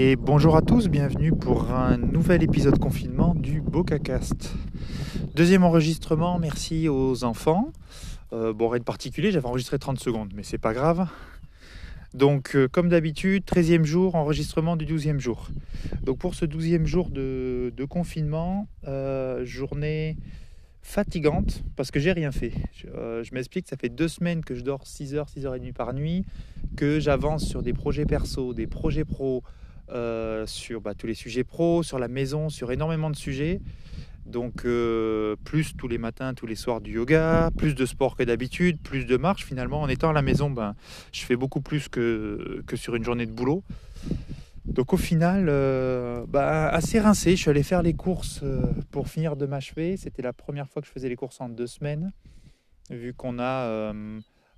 Et bonjour à tous, bienvenue pour un nouvel épisode confinement du BocaCast. Deuxième enregistrement, merci aux enfants. Euh, bon, rien de particulier, j'avais enregistré 30 secondes, mais c'est pas grave. Donc, euh, comme d'habitude, 13e jour, enregistrement du 12e jour. Donc, pour ce 12e jour de, confinement, euh, journée fatigante parce que j'ai rien fait. Je, m'explique, ça fait deux semaines que je dors 6 heures, 6 heures et demie par nuit, que j'avance sur des projets perso, des projets pro, euh, sur bah, tous les sujets pro, sur la maison, sur énormément de sujets. Donc euh, plus tous les matins, tous les soirs du yoga, plus de sport que d'habitude, plus de marche finalement. En étant à la maison, ben, je fais beaucoup plus que, que sur une journée de boulot. Donc au final, euh, bah, assez rincé. Je suis allé faire les courses pour finir de m'achever. C'était la première fois que je faisais les courses en deux semaines. Vu qu'on a,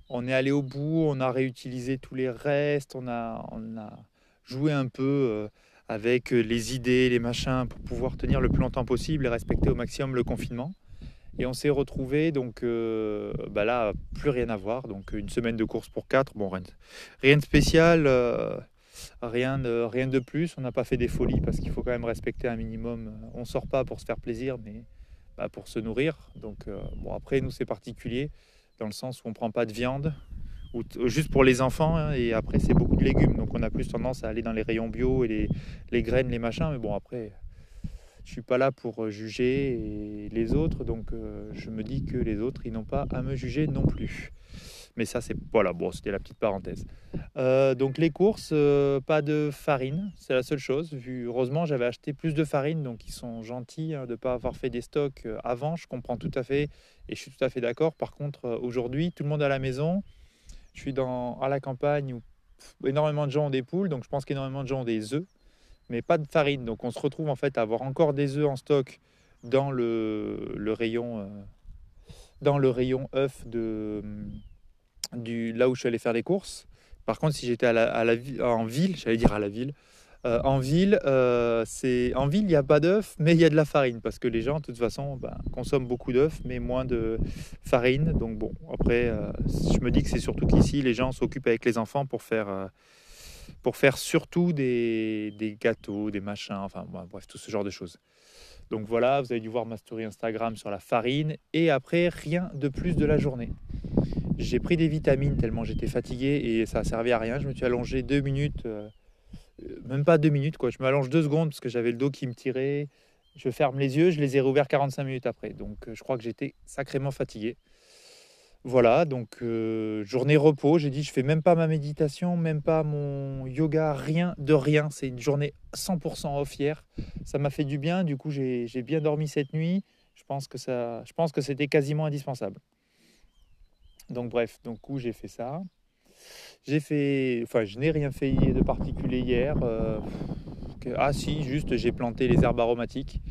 on est allé au bout, on a réutilisé tous les restes, on a, on a jouer un peu euh, avec les idées, les machins, pour pouvoir tenir le plus longtemps possible et respecter au maximum le confinement. Et on s'est retrouvé donc euh, bah là plus rien à voir. Donc une semaine de course pour quatre. Bon rien, rien de spécial euh, rien de rien de plus. On n'a pas fait des folies parce qu'il faut quand même respecter un minimum. On sort pas pour se faire plaisir mais bah, pour se nourrir. Donc bon après nous c'est particulier dans le sens où on prend pas de viande juste pour les enfants. Hein, et après, c'est beaucoup de légumes. Donc, on a plus tendance à aller dans les rayons bio et les, graines, les machins. Mais bon, après, je suis pas là pour juger les autres. Donc, euh, je me dis que les autres, ils n'ont pas à me juger non plus. Mais ça, c'est voilà, bon, c'était la petite parenthèse. Euh, donc les courses, euh, pas de farine, c'est la seule chose. Vu, heureusement, j'avais acheté plus de farine, donc ils sont gentils hein, de ne pas avoir fait des stocks avant. Je comprends tout à fait et je suis tout à fait d'accord. Par contre, aujourd'hui, tout le monde à la maison. Je suis dans, à la campagne où énormément de gens ont des poules, donc je pense qu'énormément de gens ont des œufs, mais pas de farine. Donc on se retrouve en fait à avoir encore des œufs en stock dans le, rayon euh, dans le rayon œufs de du là où je suis allé faire les courses. Par contre, si j'étais à la, à la, en ville, j'allais dire à la ville, euh, en ville, euh, c'est en ville, il n'y a pas d'œufs, mais il y a de la farine parce que les gens, de toute façon, ben, consomment beaucoup d'œufs, mais moins de farine. Donc bon, après, euh, je me dis que c'est surtout qu'ici, les gens s'occupent avec les enfants pour faire, pour faire surtout des, gâteaux, des machins, enfin bref, tout ce genre de choses. Donc voilà, vous avez dû voir ma story Instagram sur la farine et après rien de plus de la journée. J'ai pris des vitamines tellement j'étais fatigué et ça a servi à rien. Je me suis allongé deux minutes même pas deux minutes, quoi. Je m'allonge deux secondes parce que j'avais le dos qui me tirait. Je ferme les yeux, je les ai rouverts 45 minutes après. Donc euh, je crois que j'étais sacrément fatigué. Voilà, donc euh, journée repos. J'ai dit, je fais même pas ma méditation, même pas mon yoga, rien de rien. C'est une journée 100% off hier. Ça m'a fait du bien. Du coup, j'ai bien dormi cette nuit. Je pense que ça, je pense que c'était quasiment indispensable. Donc bref, donc coup j'ai fait ça? J'ai fait, enfin, je n'ai rien fait de particulier hier. Euh, ah si, juste j'ai planté les herbes aromatiques.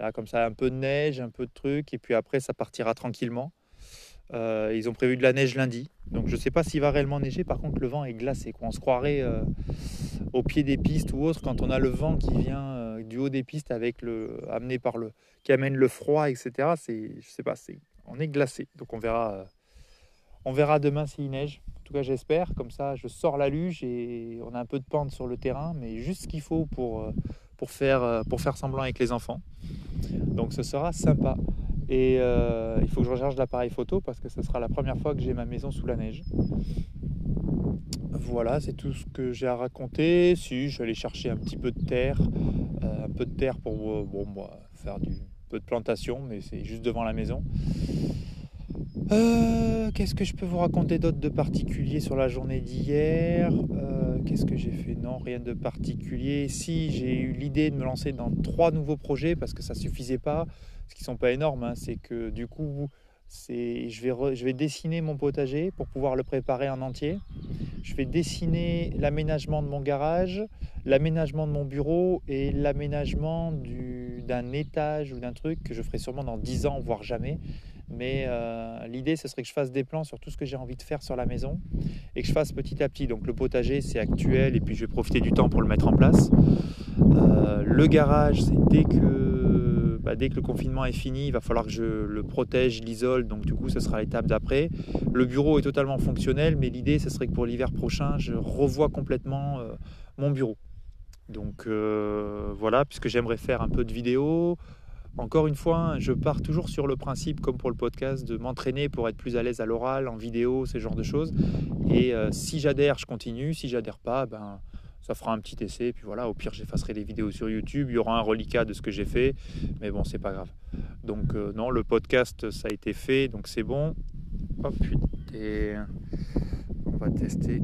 Là, comme ça, un peu de neige, un peu de trucs, et puis après, ça partira tranquillement. Euh, ils ont prévu de la neige lundi, donc je ne sais pas s'il va réellement neiger. Par contre, le vent est glacé. Quoi. On se croirait euh, au pied des pistes ou autre quand on a le vent qui vient du haut des pistes avec le amené par le qui amène le froid, etc. C'est, je sais pas, c'est, on est glacé. Donc on verra, on verra demain s'il neige. En tout cas, j'espère. Comme ça, je sors la luge et on a un peu de pente sur le terrain, mais juste ce qu'il faut pour, euh, pour, faire, euh, pour faire semblant avec les enfants. Donc, ce sera sympa. Et euh, il faut que je recharge l'appareil photo parce que ce sera la première fois que j'ai ma maison sous la neige. Voilà, c'est tout ce que j'ai à raconter. Si, je vais aller chercher un petit peu de terre, un peu de terre pour bon, moi, faire du peu de plantation, mais c'est juste devant la maison. Euh, qu'est-ce que je peux vous raconter d'autre de particulier sur la journée d'hier? Euh, Qu'est-ce que j'ai fait? Non, rien de particulier. Si, j'ai eu l'idée de me lancer dans trois nouveaux projets parce que ça suffisait pas, ce qui sont pas énormes. Hein. c'est que du coup, je, vais je vais dessiner mon potager pour pouvoir le préparer en entier. Je vais dessiner l'aménagement de mon garage, l'aménagement de mon bureau et l'aménagement d'un étage ou d'un truc que je ferai sûrement dans 10 ans, voire jamais. Mais euh, l'idée, ce serait que je fasse des plans sur tout ce que j'ai envie de faire sur la maison et que je fasse petit à petit. Donc le potager, c'est actuel et puis je vais profiter du temps pour le mettre en place. Euh, le garage, c'est dès que, bah, dès que le confinement est fini, il va falloir que je le protège, l'isole. Donc du coup, ce sera l'étape d'après. Le bureau est totalement fonctionnel, mais l'idée, ce serait que pour l'hiver prochain, je revoie complètement euh, mon bureau. Donc voilà, puisque j'aimerais faire un peu de vidéo. Encore une fois, je pars toujours sur le principe, comme pour le podcast, de m'entraîner pour être plus à l'aise à l'oral, en vidéo, ce genre de choses. Et si j'adhère, je continue. Si j'adhère pas, ben ça fera un petit essai. Puis voilà, au pire, j'effacerai des vidéos sur YouTube. Il y aura un reliquat de ce que j'ai fait. Mais bon, c'est pas grave. Donc, euh, non, le podcast, ça a été fait. Donc, c'est bon. Hop, putain. On va tester.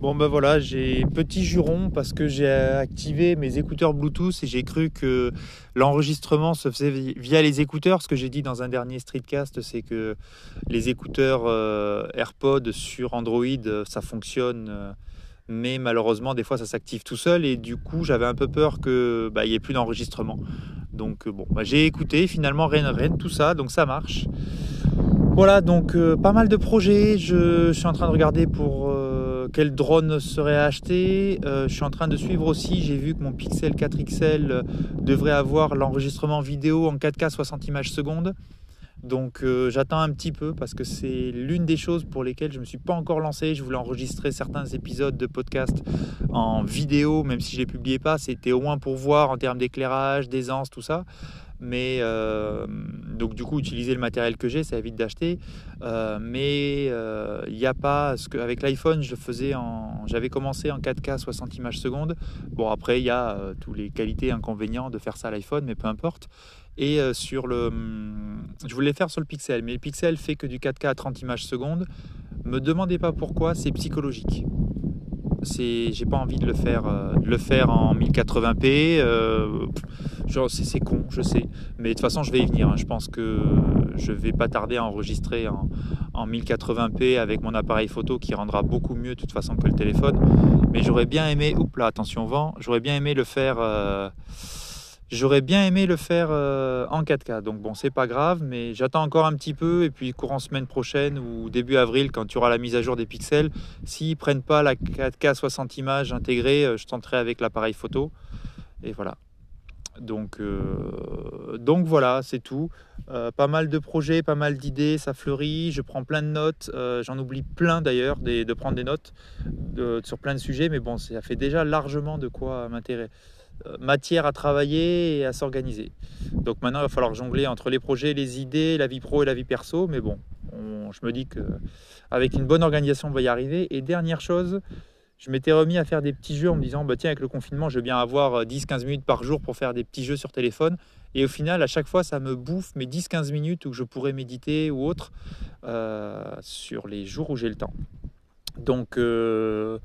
Bon ben voilà, j'ai petit juron parce que j'ai activé mes écouteurs Bluetooth et j'ai cru que l'enregistrement se faisait via les écouteurs. Ce que j'ai dit dans un dernier streetcast, c'est que les écouteurs euh, AirPods sur Android, ça fonctionne euh, mais malheureusement des fois ça s'active tout seul et du coup j'avais un peu peur que bah, il n'y ait plus d'enregistrement. Donc euh, bon, bah, j'ai écouté finalement rien rien tout ça, donc ça marche. Voilà donc euh, pas mal de projets. Je, suis en train de regarder pour euh, quel drone serait acheté. je suis en train de suivre aussi. J'ai vu que mon Pixel 4 XL devrait avoir l'enregistrement vidéo en 4K 60 images secondes. Donc euh, j'attends un petit peu parce que c'est l'une des choses pour lesquelles je ne me suis pas encore lancé. Je voulais enregistrer certains épisodes de podcast en vidéo, même si je ne les publiais pas. C'était au moins pour voir en termes d'éclairage, d'aisance, tout ça. Mais euh, donc du coup utiliser le matériel que j'ai, ça évite d'acheter. Euh, mais il n'y a pas ce que avec l'iPhone je faisais en, j'avais commencé en 4K 60 images secondes. Bon après il y a tous les qualités inconvénients de faire ça à l'iPhone, mais peu importe. Et euh, sur le. Hum, je voulais faire sur le Pixel, mais le Pixel fait que du 4K à 30 images secondes. Me demandez pas pourquoi, c'est psychologique. C'est, j'ai pas envie de le faire, euh, de le faire en 1080p. Euh, c'est, con, je sais, mais de toute façon, je vais y venir. Hein. Je pense que je vais pas tarder à enregistrer en, en 1080p avec mon appareil photo qui rendra beaucoup mieux de toute façon que le téléphone. Mais j'aurais bien aimé, oups là, attention vent, j'aurais bien aimé le faire. J'aurais bien aimé le faire euh, en 4K, donc bon, c'est pas grave, mais j'attends encore un petit peu. Et puis, courant semaine prochaine ou début avril, quand tu auras la mise à jour des pixels, s'ils prennent pas la 4K 60 images intégrée, euh, je tenterai avec l'appareil photo. Et voilà. Donc, euh, voilà, c'est tout. pas mal de projets, pas mal d'idées, ça fleurit. Je prends plein de notes. J'en oublie plein d'ailleurs de prendre des notes sur plein de sujets, mais bon, ça fait déjà largement de quoi m'intéresser matière à travailler et à s'organiser. Donc maintenant, il va falloir jongler entre les projets, les idées, la vie pro et la vie perso. Mais bon, je me dis que avec une bonne organisation, on va y arriver. Et dernière chose, je m'étais remis à faire des petits jeux en me disant, bah tiens, avec le confinement, je vais bien avoir 10-15 minutes par jour pour faire des petits jeux sur téléphone. Et au final, à chaque fois, ça me bouffe mes 10-15 minutes où je pourrais méditer ou autre euh, sur les jours où j'ai le temps. Donc, euh,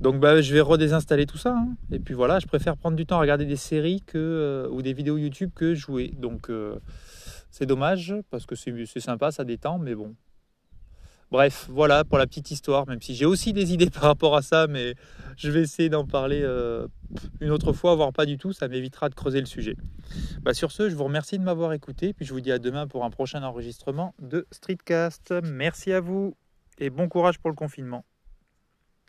donc bah, je vais redésinstaller tout ça. Hein. Et puis voilà, je préfère prendre du temps à regarder des séries euh, ou des vidéos YouTube que jouer. Donc euh, c'est dommage parce que c'est sympa, ça détend, mais bon. Bref, voilà pour la petite histoire, même si j'ai aussi des idées par rapport à ça, mais je vais essayer d'en parler une autre fois, voire pas du tout, ça m'évitera de creuser le sujet. Bah, sur ce, je vous remercie de m'avoir écouté, puis je vous dis à demain pour un prochain enregistrement de Streetcast. Merci à vous et bon courage pour le confinement.